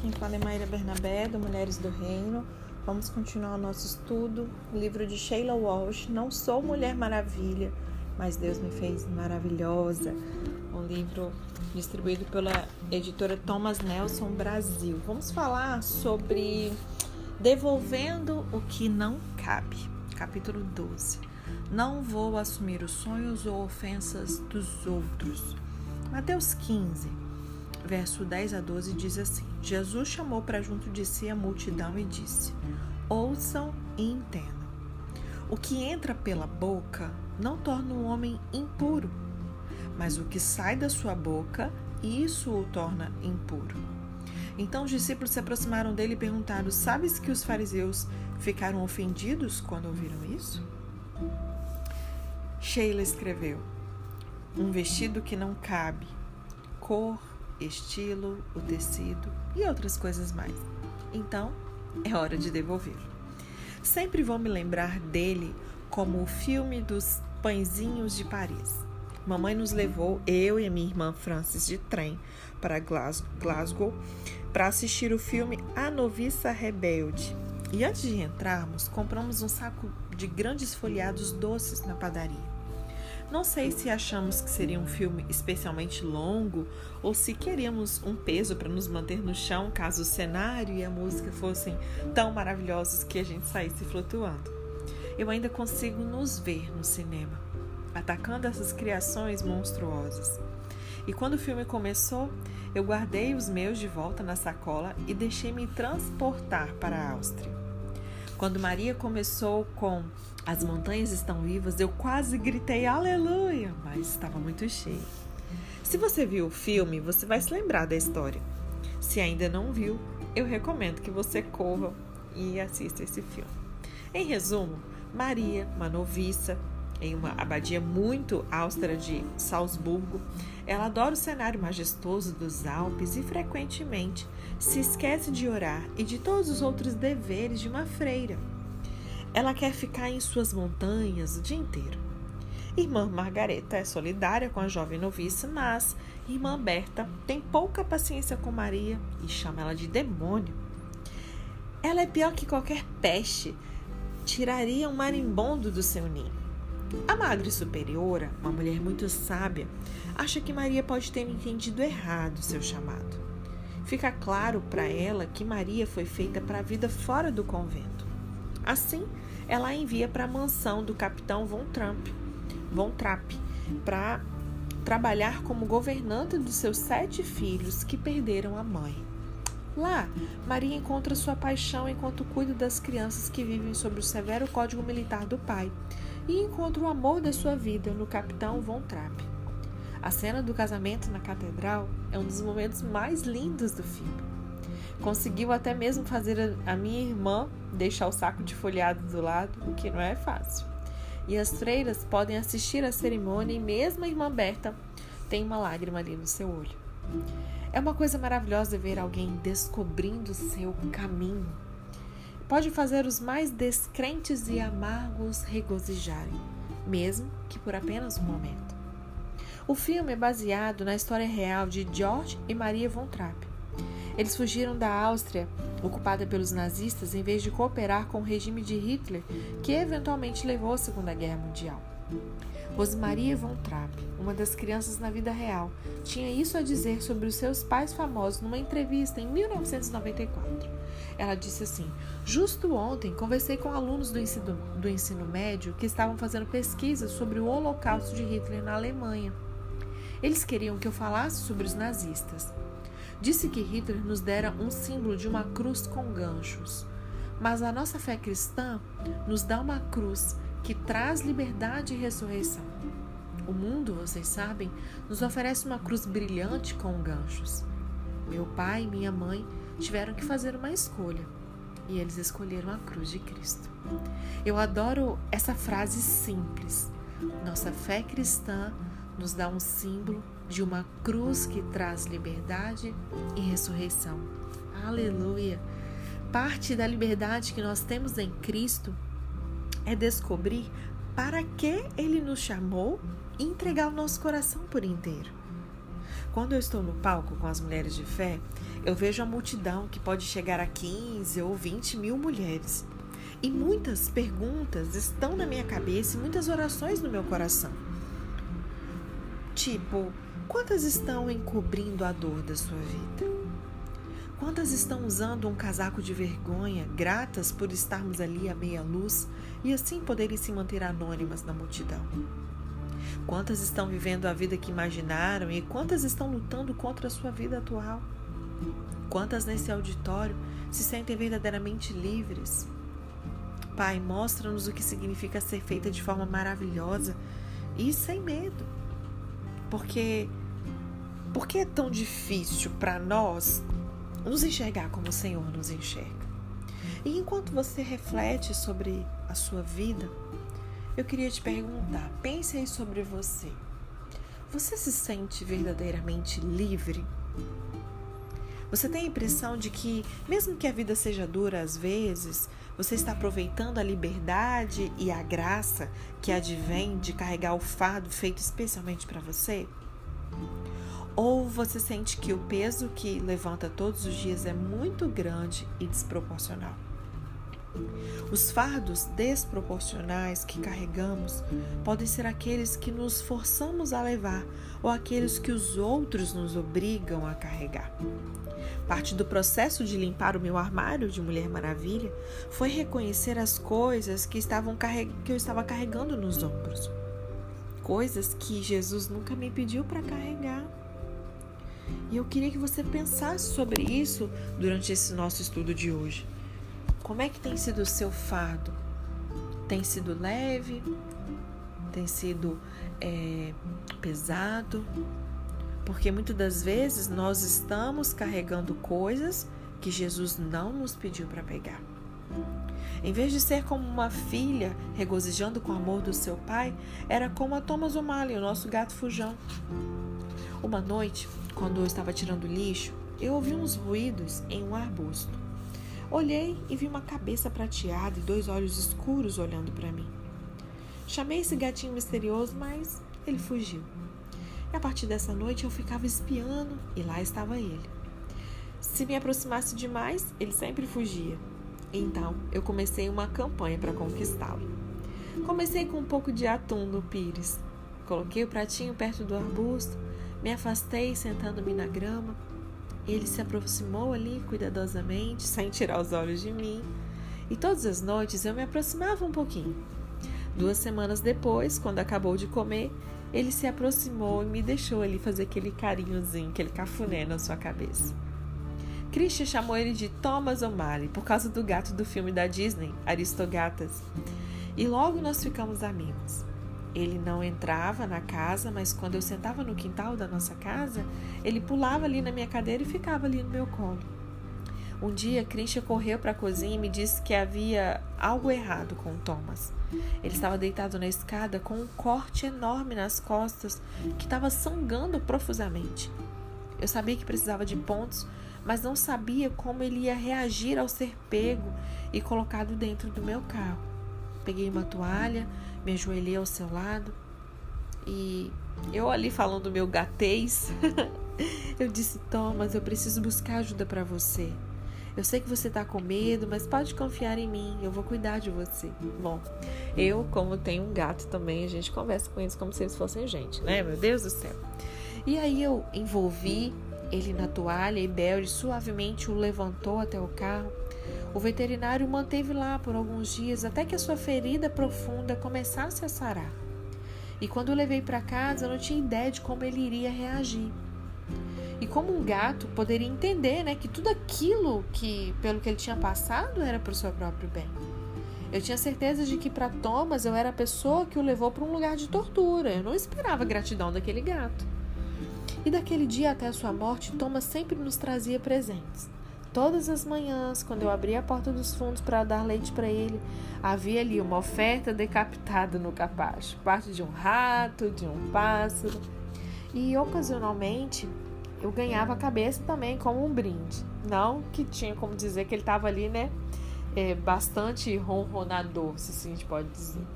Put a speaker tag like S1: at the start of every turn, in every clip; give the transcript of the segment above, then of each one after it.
S1: quem fala é Maíra Bernabé, do Mulheres do Reino. Vamos continuar o nosso estudo, o livro de Sheila Walsh, Não Sou Mulher Maravilha, mas Deus me fez maravilhosa. Um livro distribuído pela editora Thomas Nelson Brasil. Vamos falar sobre devolvendo o que não cabe. Capítulo 12. Não vou assumir os sonhos ou ofensas dos outros. Mateus 15 verso 10 a 12 diz assim: Jesus chamou para junto de si a multidão e disse: Ouçam e entendam. O que entra pela boca não torna um homem impuro, mas o que sai da sua boca, isso o torna impuro. Então os discípulos se aproximaram dele e perguntaram: Sabes que os fariseus ficaram ofendidos quando ouviram isso? Sheila escreveu: Um vestido que não cabe, cor estilo, o tecido e outras coisas mais. Então, é hora de devolvê-lo. Sempre vou me lembrar dele como o filme dos pãezinhos de Paris. Mamãe nos levou, eu e a minha irmã Francis, de trem para Glasgow para assistir o filme A Noviça Rebelde. E antes de entrarmos, compramos um saco de grandes folhados doces na padaria. Não sei se achamos que seria um filme especialmente longo ou se queríamos um peso para nos manter no chão caso o cenário e a música fossem tão maravilhosos que a gente saísse flutuando. Eu ainda consigo nos ver no cinema, atacando essas criações monstruosas. E quando o filme começou, eu guardei os meus de volta na sacola e deixei-me transportar para a Áustria. Quando Maria começou com As montanhas estão vivas, eu quase gritei aleluia, mas estava muito cheio. Se você viu o filme, você vai se lembrar da história. Se ainda não viu, eu recomendo que você corra e assista esse filme. Em resumo, Maria, uma noviça, em uma abadia muito austera de Salzburgo. Ela adora o cenário majestoso dos Alpes e frequentemente se esquece de orar e de todos os outros deveres de uma freira. Ela quer ficar em suas montanhas o dia inteiro. Irmã Margareta é solidária com a jovem noviça, mas irmã Berta tem pouca paciência com Maria e chama ela de demônio. Ela é pior que qualquer peste, tiraria um marimbondo do seu ninho. A Madre Superiora, uma mulher muito sábia, acha que Maria pode ter entendido errado seu chamado. Fica claro para ela que Maria foi feita para a vida fora do convento. Assim, ela a envia para a mansão do capitão Von Trump, Von Trapp, para trabalhar como governanta dos seus sete filhos que perderam a mãe. Lá, Maria encontra sua paixão enquanto cuida das crianças que vivem sob o severo código militar do pai e encontra o amor da sua vida no capitão Von Trapp. A cena do casamento na catedral é um dos momentos mais lindos do filme. Conseguiu até mesmo fazer a minha irmã deixar o saco de folhado do lado, o que não é fácil. E as freiras podem assistir à cerimônia e mesmo a irmã Berta tem uma lágrima ali no seu olho. É uma coisa maravilhosa ver alguém descobrindo seu caminho pode fazer os mais descrentes e amargos regozijarem, mesmo que por apenas um momento. O filme é baseado na história real de George e Maria von Trapp. Eles fugiram da Áustria, ocupada pelos nazistas, em vez de cooperar com o regime de Hitler, que eventualmente levou à Segunda Guerra Mundial. Rosemaria von Trapp, uma das crianças na vida real, tinha isso a dizer sobre os seus pais famosos numa entrevista em 1994. Ela disse assim: Justo ontem conversei com alunos do ensino, do ensino médio que estavam fazendo pesquisas sobre o Holocausto de Hitler na Alemanha. Eles queriam que eu falasse sobre os nazistas. Disse que Hitler nos dera um símbolo de uma cruz com ganchos. Mas a nossa fé cristã nos dá uma cruz que traz liberdade e ressurreição. O mundo, vocês sabem, nos oferece uma cruz brilhante com ganchos. Meu pai e minha mãe tiveram que fazer uma escolha e eles escolheram a cruz de Cristo. Eu adoro essa frase simples. Nossa fé cristã nos dá um símbolo de uma cruz que traz liberdade e ressurreição. Aleluia! Parte da liberdade que nós temos em Cristo é descobrir para que Ele nos chamou e entregar o nosso coração por inteiro. Quando eu estou no palco com as mulheres de fé, eu vejo a multidão que pode chegar a 15 ou 20 mil mulheres. E muitas perguntas estão na minha cabeça e muitas orações no meu coração. Tipo, quantas estão encobrindo a dor da sua vida? Quantas estão usando um casaco de vergonha, gratas por estarmos ali à meia luz e assim poderem se manter anônimas na multidão? Quantas estão vivendo a vida que imaginaram e quantas estão lutando contra a sua vida atual? Quantas nesse auditório se sentem verdadeiramente livres? Pai, mostra-nos o que significa ser feita de forma maravilhosa e sem medo. Porque por que é tão difícil para nós nos enxergar como o Senhor nos enxerga? E enquanto você reflete sobre a sua vida, eu queria te perguntar: pense aí sobre você. Você se sente verdadeiramente livre? Você tem a impressão de que, mesmo que a vida seja dura às vezes, você está aproveitando a liberdade e a graça que advém de carregar o fardo feito especialmente para você? Ou você sente que o peso que levanta todos os dias é muito grande e desproporcional? Os fardos desproporcionais que carregamos podem ser aqueles que nos forçamos a levar ou aqueles que os outros nos obrigam a carregar. Parte do processo de limpar o meu armário de Mulher Maravilha foi reconhecer as coisas que, estavam que eu estava carregando nos ombros. Coisas que Jesus nunca me pediu para carregar. E eu queria que você pensasse sobre isso durante esse nosso estudo de hoje. Como é que tem sido o seu fardo? Tem sido leve? Tem sido é, pesado? Porque muitas das vezes nós estamos carregando coisas que Jesus não nos pediu para pegar. Em vez de ser como uma filha regozijando com o amor do seu pai, era como a Thomas O'Malley, o nosso gato fujão. Uma noite, quando eu estava tirando lixo, eu ouvi uns ruídos em um arbusto. Olhei e vi uma cabeça prateada e dois olhos escuros olhando para mim. Chamei esse gatinho misterioso, mas ele fugiu. E a partir dessa noite eu ficava espiando e lá estava ele. Se me aproximasse demais, ele sempre fugia. Então eu comecei uma campanha para conquistá-lo. Comecei com um pouco de atum no pires. Coloquei o pratinho perto do arbusto, me afastei sentando-me na grama ele se aproximou ali cuidadosamente, sem tirar os olhos de mim, e todas as noites eu me aproximava um pouquinho. Duas semanas depois, quando acabou de comer, ele se aproximou e me deixou ali fazer aquele carinhozinho, aquele cafuné na sua cabeça. Christian chamou ele de Thomas O'Malley por causa do gato do filme da Disney, Aristogatas. E logo nós ficamos amigos. Ele não entrava na casa, mas quando eu sentava no quintal da nossa casa, ele pulava ali na minha cadeira e ficava ali no meu colo. Um dia, Christian correu para a cozinha e me disse que havia algo errado com Thomas. Ele estava deitado na escada com um corte enorme nas costas que estava sangrando profusamente. Eu sabia que precisava de pontos, mas não sabia como ele ia reagir ao ser pego e colocado dentro do meu carro. Peguei uma toalha, me ajoelhei ao seu lado e eu ali falando do meu gatês, eu disse: Thomas, eu preciso buscar ajuda para você. Eu sei que você tá com medo, mas pode confiar em mim, eu vou cuidar de você. Bom, eu, como tenho um gato também, a gente conversa com eles como se eles fossem gente, né? Meu Deus do céu. E aí eu envolvi ele na toalha e Belly suavemente o levantou até o carro. O veterinário o manteve lá por alguns dias até que a sua ferida profunda começasse a sarar. E quando o levei para casa, eu não tinha ideia de como ele iria reagir. E como um gato poderia entender, né, que tudo aquilo que pelo que ele tinha passado era para o seu próprio bem. Eu tinha certeza de que para Thomas eu era a pessoa que o levou para um lugar de tortura. Eu não esperava gratidão daquele gato. E daquele dia até a sua morte, Thomas sempre nos trazia presentes. Todas as manhãs, quando eu abria a porta dos fundos para dar leite para ele, havia ali uma oferta decapitada no capacho, parte de um rato, de um pássaro. E ocasionalmente eu ganhava a cabeça também como um brinde. Não que tinha como dizer que ele estava ali, né? É, bastante ronronador, se assim a gente pode dizer.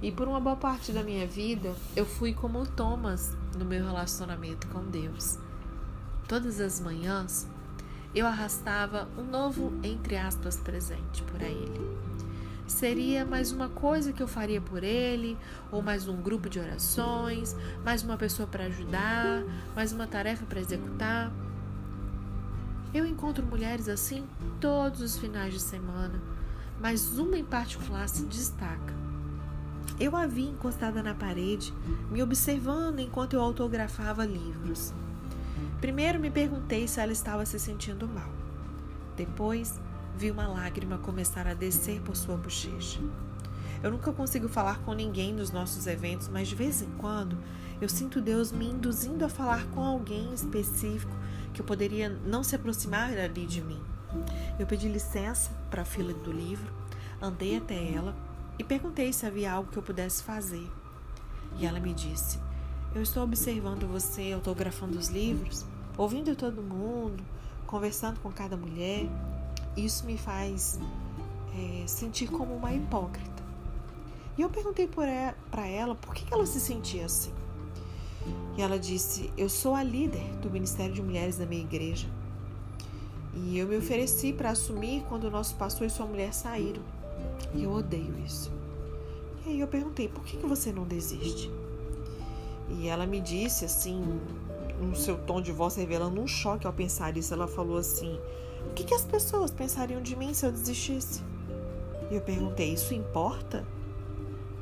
S1: E por uma boa parte da minha vida, eu fui como o Thomas no meu relacionamento com Deus. Todas as manhãs, eu arrastava um novo, entre aspas, presente para ele. Seria mais uma coisa que eu faria por ele, ou mais um grupo de orações, mais uma pessoa para ajudar, mais uma tarefa para executar. Eu encontro mulheres assim todos os finais de semana, mas uma em particular se destaca. Eu a vi encostada na parede, me observando enquanto eu autografava livros. Primeiro me perguntei se ela estava se sentindo mal. Depois, vi uma lágrima começar a descer por sua bochecha. Eu nunca consigo falar com ninguém nos nossos eventos, mas de vez em quando eu sinto Deus me induzindo a falar com alguém específico que poderia não se aproximar ali de mim. Eu pedi licença para a fila do livro, andei até ela e perguntei se havia algo que eu pudesse fazer. E ela me disse: Eu estou observando você autografando os livros, ouvindo todo mundo, conversando com cada mulher. Isso me faz é, sentir como uma hipócrita. E eu perguntei para ela por que ela se sentia assim. E ela disse: Eu sou a líder do Ministério de Mulheres da minha igreja. E eu me ofereci para assumir quando o nosso pastor e sua mulher saíram. E eu odeio isso. E aí eu perguntei: por que, que você não desiste? E ela me disse assim, no seu tom de voz revelando um choque ao pensar isso, ela falou assim: O que, que as pessoas pensariam de mim se eu desistisse? E eu perguntei: Isso importa?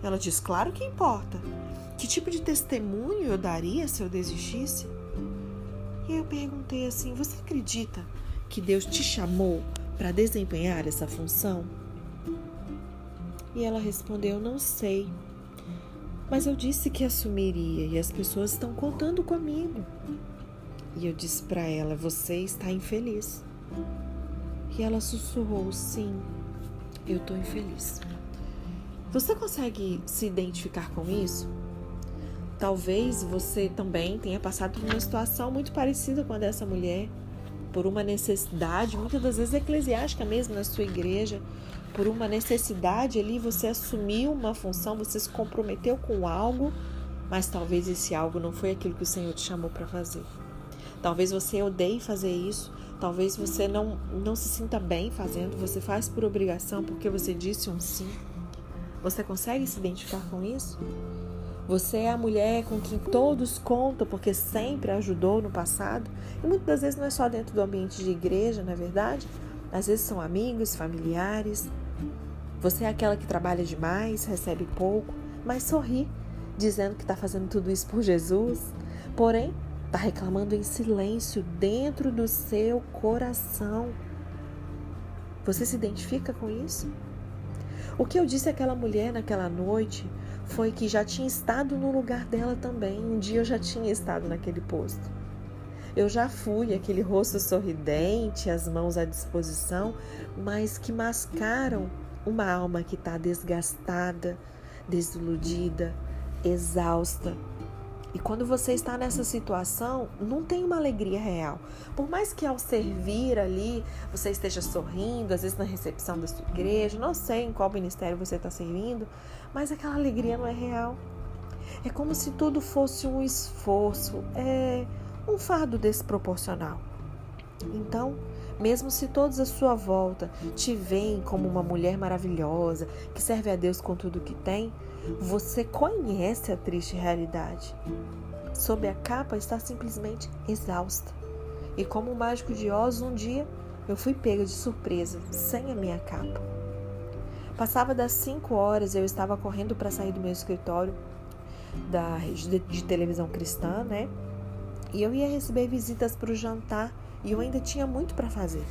S1: Ela disse: Claro que importa. Que tipo de testemunho eu daria se eu desistisse? E eu perguntei assim: Você acredita que Deus te chamou para desempenhar essa função? E ela respondeu: Não sei. Mas eu disse que assumiria e as pessoas estão contando comigo. E eu disse para ela: Você está infeliz. E ela sussurrou: Sim, eu estou infeliz. Você consegue se identificar com isso? Talvez você também tenha passado por uma situação muito parecida com a dessa mulher, por uma necessidade, muitas das vezes eclesiástica mesmo na sua igreja, por uma necessidade ali, você assumiu uma função, você se comprometeu com algo, mas talvez esse algo não foi aquilo que o Senhor te chamou para fazer. Talvez você odeie fazer isso, talvez você não, não se sinta bem fazendo, você faz por obrigação porque você disse um sim. Você consegue se identificar com isso? Você é a mulher com quem todos contam porque sempre ajudou no passado? E muitas das vezes não é só dentro do ambiente de igreja, não é verdade? Às vezes são amigos, familiares, você é aquela que trabalha demais, recebe pouco, mas sorri, dizendo que está fazendo tudo isso por Jesus, porém está reclamando em silêncio dentro do seu coração. Você se identifica com isso? O que eu disse àquela mulher naquela noite foi que já tinha estado no lugar dela também. Um dia eu já tinha estado naquele posto. Eu já fui aquele rosto sorridente, as mãos à disposição, mas que mascaram uma alma que está desgastada, desiludida, exausta. E quando você está nessa situação, não tem uma alegria real. Por mais que ao servir ali você esteja sorrindo, às vezes na recepção da sua igreja, não sei em qual ministério você está servindo, mas aquela alegria não é real. É como se tudo fosse um esforço, é um fardo desproporcional. Então, mesmo se todos à sua volta te veem como uma mulher maravilhosa, que serve a Deus com tudo que tem, você conhece a triste realidade. Sob a capa está simplesmente exausta. E como o mágico de Oz, um dia eu fui pega de surpresa, sem a minha capa. Passava das 5 horas, eu estava correndo para sair do meu escritório da rede de, televisão cristã, né? E eu ia receber visitas para o jantar e eu ainda tinha muito para fazer.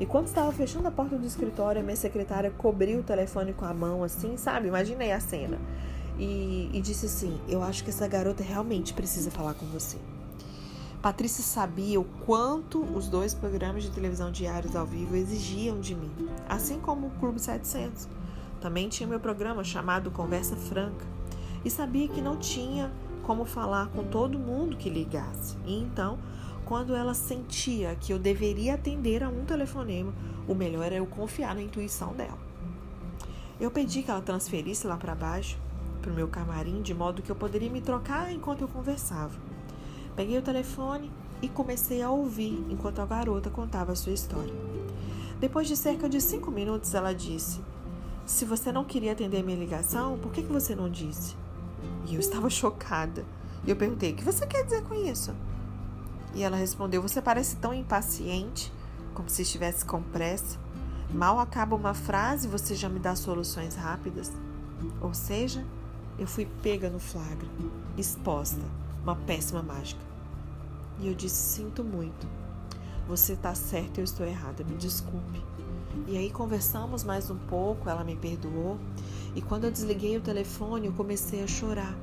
S1: E quando estava fechando a porta do escritório, a minha secretária cobriu o telefone com a mão, assim, sabe? Imaginei a cena. E, e disse assim: Eu acho que essa garota realmente precisa falar com você. Patrícia sabia o quanto os dois programas de televisão diários ao vivo exigiam de mim, assim como o Clube 700. Também tinha meu programa chamado Conversa Franca e sabia que não tinha como falar com todo mundo que ligasse. E então quando ela sentia que eu deveria atender a um telefonema, o melhor era eu confiar na intuição dela. Eu pedi que ela transferisse lá para baixo, para o meu camarim de modo que eu poderia me trocar enquanto eu conversava. Peguei o telefone e comecei a ouvir enquanto a garota contava a sua história. Depois de cerca de cinco minutos, ela disse: Se você não queria atender minha ligação, por que, que você não disse? E eu estava chocada. Eu perguntei: O que você quer dizer com isso? E ela respondeu: Você parece tão impaciente, como se estivesse com pressa. Mal acaba uma frase, você já me dá soluções rápidas. Ou seja, eu fui pega no flagra, exposta, uma péssima mágica. E eu disse: Sinto muito. Você está certa, eu estou errada, me desculpe. E aí conversamos mais um pouco, ela me perdoou. E quando eu desliguei o telefone, eu comecei a chorar.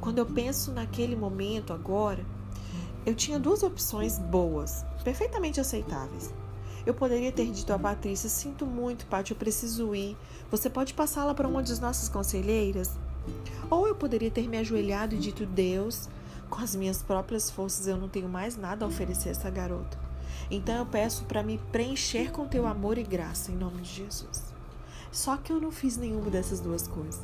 S1: Quando eu penso naquele momento agora, eu tinha duas opções boas, perfeitamente aceitáveis. Eu poderia ter dito a Patrícia: Sinto muito, Paty, eu preciso ir. Você pode passá-la para uma de nossas conselheiras? Ou eu poderia ter me ajoelhado e dito: Deus, com as minhas próprias forças eu não tenho mais nada a oferecer a essa garota. Então eu peço para me preencher com teu amor e graça, em nome de Jesus. Só que eu não fiz nenhuma dessas duas coisas.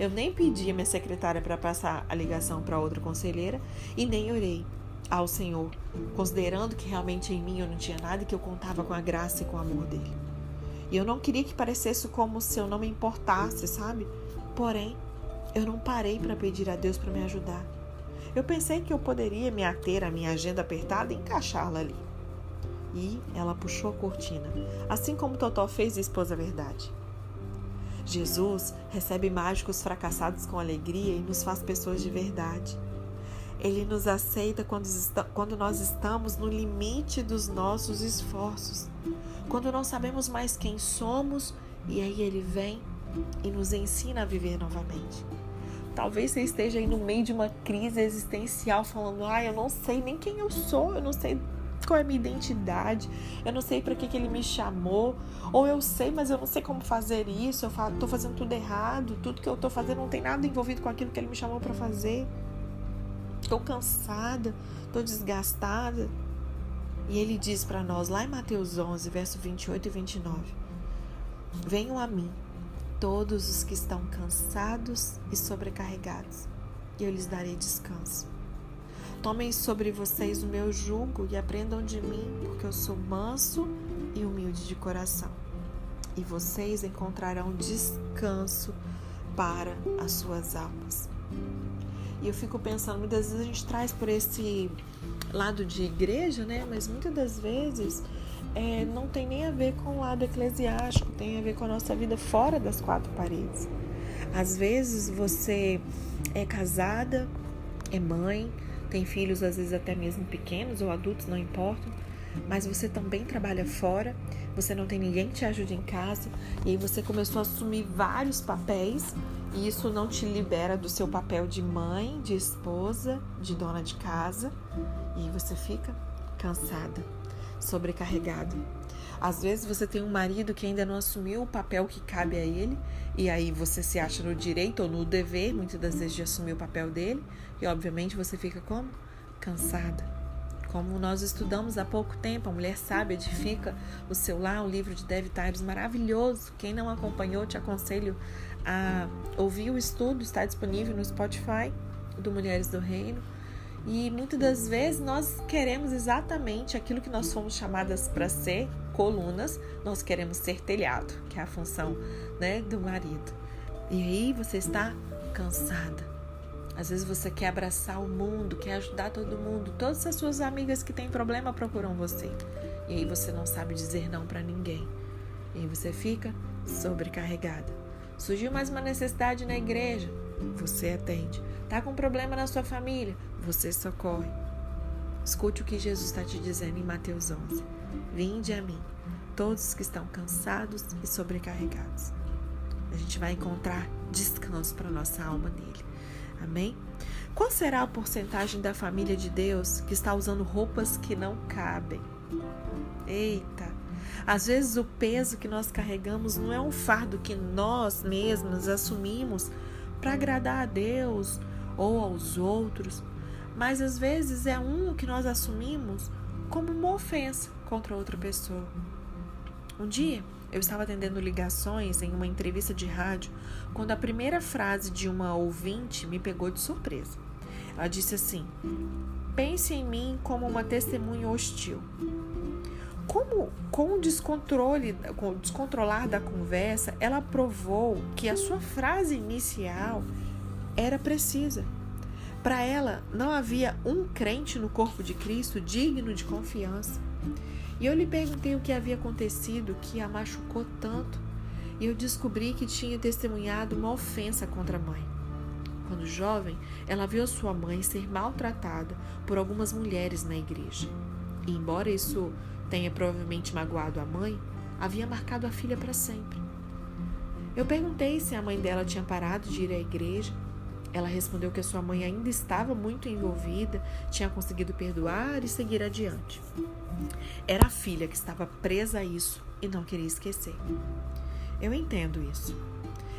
S1: Eu nem pedi a minha secretária para passar a ligação para outra conselheira e nem orei ao Senhor, considerando que realmente em mim eu não tinha nada e que eu contava com a graça e com o amor dele. E eu não queria que parecesse como se eu não me importasse, sabe? Porém, eu não parei para pedir a Deus para me ajudar. Eu pensei que eu poderia me ater à minha agenda apertada e encaixá-la ali. E ela puxou a cortina, assim como Totó fez e expôs a verdade. Jesus recebe mágicos fracassados com alegria e nos faz pessoas de verdade. Ele nos aceita quando, quando nós estamos no limite dos nossos esforços, quando não sabemos mais quem somos, e aí Ele vem e nos ensina a viver novamente. Talvez você esteja aí no meio de uma crise existencial, falando: ah, eu não sei nem quem eu sou, eu não sei qual é a minha identidade, eu não sei para que, que ele me chamou, ou eu sei, mas eu não sei como fazer isso, eu estou fazendo tudo errado, tudo que eu estou fazendo não tem nada envolvido com aquilo que ele me chamou para fazer. Estou cansada, estou desgastada. E ele diz para nós, lá em Mateus 11, verso 28 e 29, Venham a mim, todos os que estão cansados e sobrecarregados, e eu lhes darei descanso. Tomem sobre vocês o meu jugo e aprendam de mim, porque eu sou manso e humilde de coração. E vocês encontrarão descanso para as suas almas. E eu fico pensando, muitas vezes a gente traz por esse lado de igreja, né? Mas muitas das vezes é, não tem nem a ver com o lado eclesiástico, tem a ver com a nossa vida fora das quatro paredes. Às vezes você é casada, é mãe, tem filhos às vezes até mesmo pequenos ou adultos, não importa, mas você também trabalha fora, você não tem ninguém que te ajude em casa, e aí você começou a assumir vários papéis, e isso não te libera do seu papel de mãe, de esposa, de dona de casa, e você fica cansada, sobrecarregada. Às vezes você tem um marido que ainda não assumiu o papel que cabe a ele, e aí você se acha no direito ou no dever, muitas das vezes, de assumir o papel dele, e obviamente você fica como? Cansada como nós estudamos há pouco tempo, a Mulher Sábia edifica o seu lar, um livro de Dev Tibes maravilhoso. Quem não acompanhou, te aconselho a ouvir o estudo, está disponível no Spotify do Mulheres do Reino. E muitas das vezes nós queremos exatamente aquilo que nós fomos chamadas para ser, colunas, nós queremos ser telhado, que é a função né, do marido. E aí você está cansada às vezes você quer abraçar o mundo, quer ajudar todo mundo. Todas as suas amigas que têm problema procuram você. E aí você não sabe dizer não para ninguém. E aí você fica sobrecarregada. Surgiu mais uma necessidade na igreja, você atende. Tá com problema na sua família, você socorre. Escute o que Jesus está te dizendo em Mateus 11. Vinde a mim, todos que estão cansados e sobrecarregados. A gente vai encontrar descanso para nossa alma nele. Amém? Qual será a porcentagem da família de Deus que está usando roupas que não cabem? Eita! Às vezes o peso que nós carregamos não é um fardo que nós mesmos assumimos para agradar a Deus ou aos outros, mas às vezes é um que nós assumimos como uma ofensa contra outra pessoa. Um dia eu estava atendendo ligações em uma entrevista de rádio quando a primeira frase de uma ouvinte me pegou de surpresa. Ela disse assim: Pense em mim como uma testemunha hostil. Como, com o descontrole, com o descontrolar da conversa, ela provou que a sua frase inicial era precisa. Para ela, não havia um crente no corpo de Cristo digno de confiança. E eu lhe perguntei o que havia acontecido que a machucou tanto, e eu descobri que tinha testemunhado uma ofensa contra a mãe. Quando jovem, ela viu sua mãe ser maltratada por algumas mulheres na igreja. E embora isso tenha provavelmente magoado a mãe, havia marcado a filha para sempre. Eu perguntei se a mãe dela tinha parado de ir à igreja. Ela respondeu que a sua mãe ainda estava muito envolvida, tinha conseguido perdoar e seguir adiante. Era a filha que estava presa a isso e não queria esquecer. Eu entendo isso.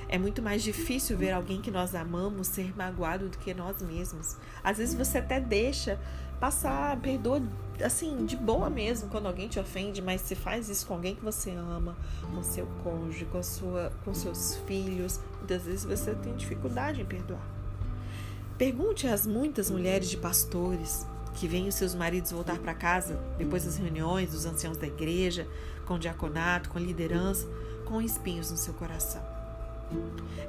S1: É muito mais difícil ver alguém que nós amamos ser magoado do que nós mesmos. Às vezes você até deixa passar, perdoa assim, de boa mesmo quando alguém te ofende, mas se faz isso com alguém que você ama, com seu cônjuge, com, sua, com seus filhos, muitas vezes você tem dificuldade em perdoar. Pergunte às muitas mulheres de pastores que os seus maridos voltar para casa depois das reuniões dos anciãos da igreja, com diaconato, com liderança, com espinhos no seu coração.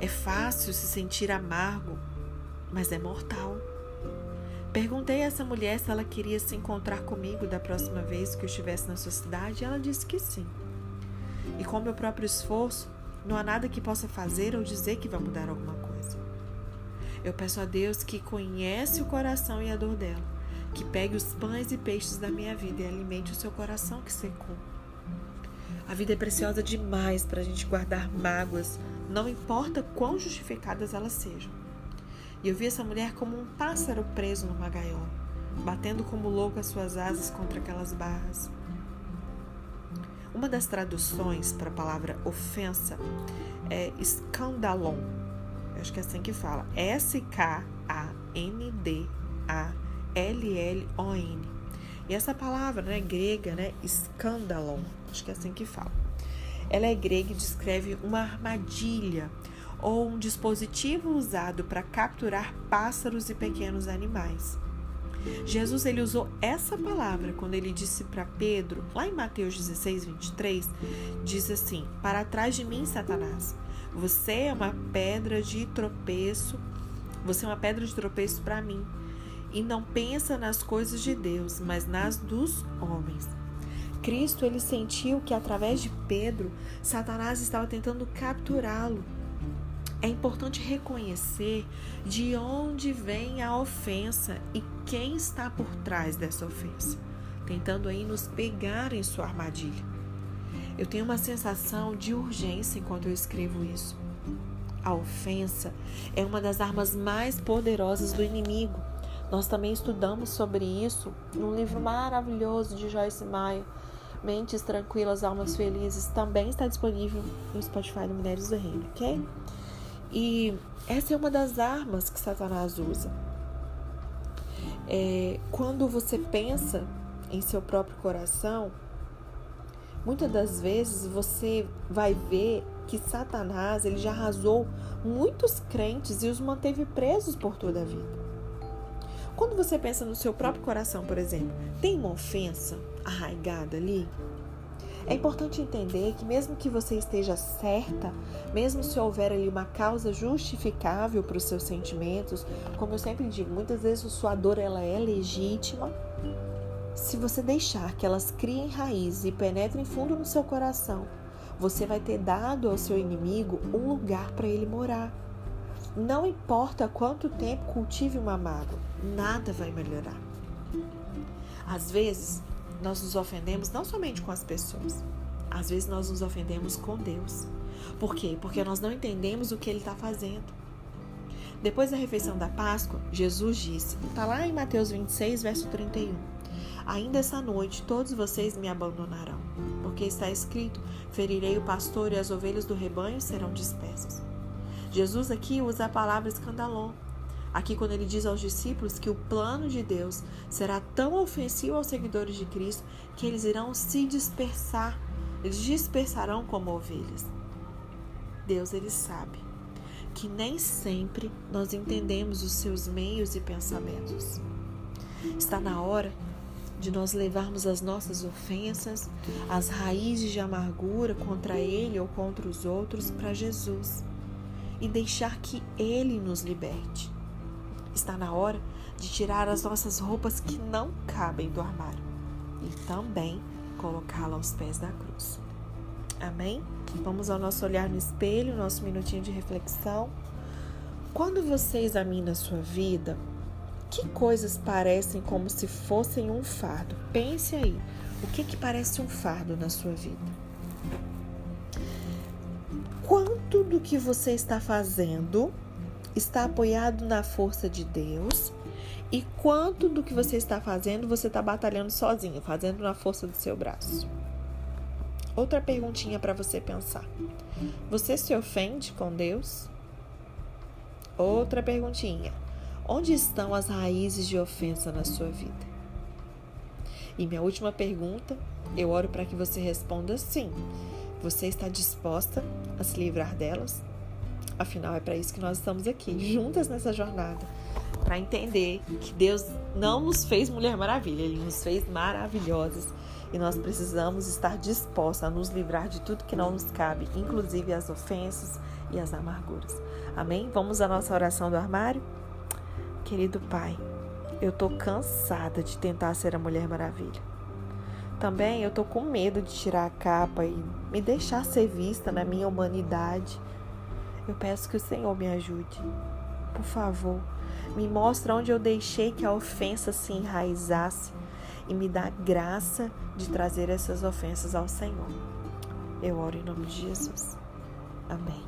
S1: É fácil se sentir amargo, mas é mortal. Perguntei a essa mulher se ela queria se encontrar comigo da próxima vez que eu estivesse na sua cidade e ela disse que sim. E com meu próprio esforço, não há nada que possa fazer ou dizer que vai mudar alguma coisa. Eu peço a Deus que conhece o coração e a dor dela, que pegue os pães e peixes da minha vida e alimente o seu coração que secou. A vida é preciosa demais para a gente guardar mágoas, não importa quão justificadas elas sejam. E eu vi essa mulher como um pássaro preso numa gaiola, batendo como louco as suas asas contra aquelas barras. Uma das traduções para a palavra ofensa é escandalon. Acho que é assim que fala. S-K-A-N-D-A-L-L-O-N. E essa palavra, né, grega, né, escandalon, acho que é assim que fala. Ela é grega e descreve uma armadilha ou um dispositivo usado para capturar pássaros e pequenos animais. Jesus ele usou essa palavra quando ele disse para Pedro, lá em Mateus 16, 23, diz assim: Para trás de mim, Satanás, você é uma pedra de tropeço, você é uma pedra de tropeço para mim, e não pensa nas coisas de Deus, mas nas dos homens. Cristo ele sentiu que através de Pedro, Satanás estava tentando capturá-lo é importante reconhecer de onde vem a ofensa e quem está por trás dessa ofensa, tentando aí nos pegar em sua armadilha. Eu tenho uma sensação de urgência enquanto eu escrevo isso. A ofensa é uma das armas mais poderosas do inimigo. Nós também estudamos sobre isso num livro maravilhoso de Joyce Meyer, Mentes Tranquilas, Almas Felizes. Também está disponível no Spotify do Mulheres do Reino, ok? E essa é uma das armas que Satanás usa. É, quando você pensa em seu próprio coração, muitas das vezes você vai ver que Satanás ele já arrasou muitos crentes e os manteve presos por toda a vida. Quando você pensa no seu próprio coração, por exemplo, tem uma ofensa arraigada ali? É importante entender que, mesmo que você esteja certa, mesmo se houver ali uma causa justificável para os seus sentimentos, como eu sempre digo, muitas vezes a sua dor ela é legítima. Se você deixar que elas criem raízes e penetrem fundo no seu coração, você vai ter dado ao seu inimigo um lugar para ele morar. Não importa quanto tempo cultive uma mágoa, nada vai melhorar. Às vezes, nós nos ofendemos não somente com as pessoas, às vezes nós nos ofendemos com Deus. Por quê? Porque nós não entendemos o que Ele está fazendo. Depois da refeição da Páscoa, Jesus disse, está lá em Mateus 26, verso 31. Ainda essa noite todos vocês me abandonarão, porque está escrito: ferirei o pastor e as ovelhas do rebanho serão dispersas. Jesus aqui usa a palavra escandalon, Aqui, quando ele diz aos discípulos que o plano de Deus será tão ofensivo aos seguidores de Cristo que eles irão se dispersar eles dispersarão como ovelhas. Deus ele sabe que nem sempre nós entendemos os seus meios e pensamentos. Está na hora de nós levarmos as nossas ofensas, as raízes de amargura contra ele ou contra os outros para Jesus e deixar que ele nos liberte. Está na hora de tirar as nossas roupas que não cabem do armário e também colocá-la aos pés da cruz. Amém? Vamos ao nosso olhar no espelho, nosso minutinho de reflexão. Quando você examina a sua vida, que coisas parecem como se fossem um fardo? Pense aí, o que que parece um fardo na sua vida? Quanto do que você está fazendo está apoiado na força de Deus e quanto do que você está fazendo você está batalhando sozinho, fazendo na força do seu braço? Outra perguntinha para você pensar: você se ofende com Deus? Outra perguntinha: onde estão as raízes de ofensa na sua vida? E minha última pergunta, eu oro para que você responda sim. Você está disposta a se livrar delas? Afinal, é para isso que nós estamos aqui, juntas nessa jornada para entender que Deus não nos fez Mulher Maravilha, Ele nos fez maravilhosas e nós precisamos estar dispostos a nos livrar de tudo que não nos cabe, inclusive as ofensas e as amarguras. Amém? Vamos à nossa oração do armário? Querido Pai, eu tô cansada de tentar ser a Mulher Maravilha. Também eu tô com medo de tirar a capa e me deixar ser vista na minha humanidade. Eu peço que o Senhor me ajude. Por favor, me mostra onde eu deixei que a ofensa se enraizasse e me dá graça de trazer essas ofensas ao Senhor. Eu oro em nome de Jesus. Amém.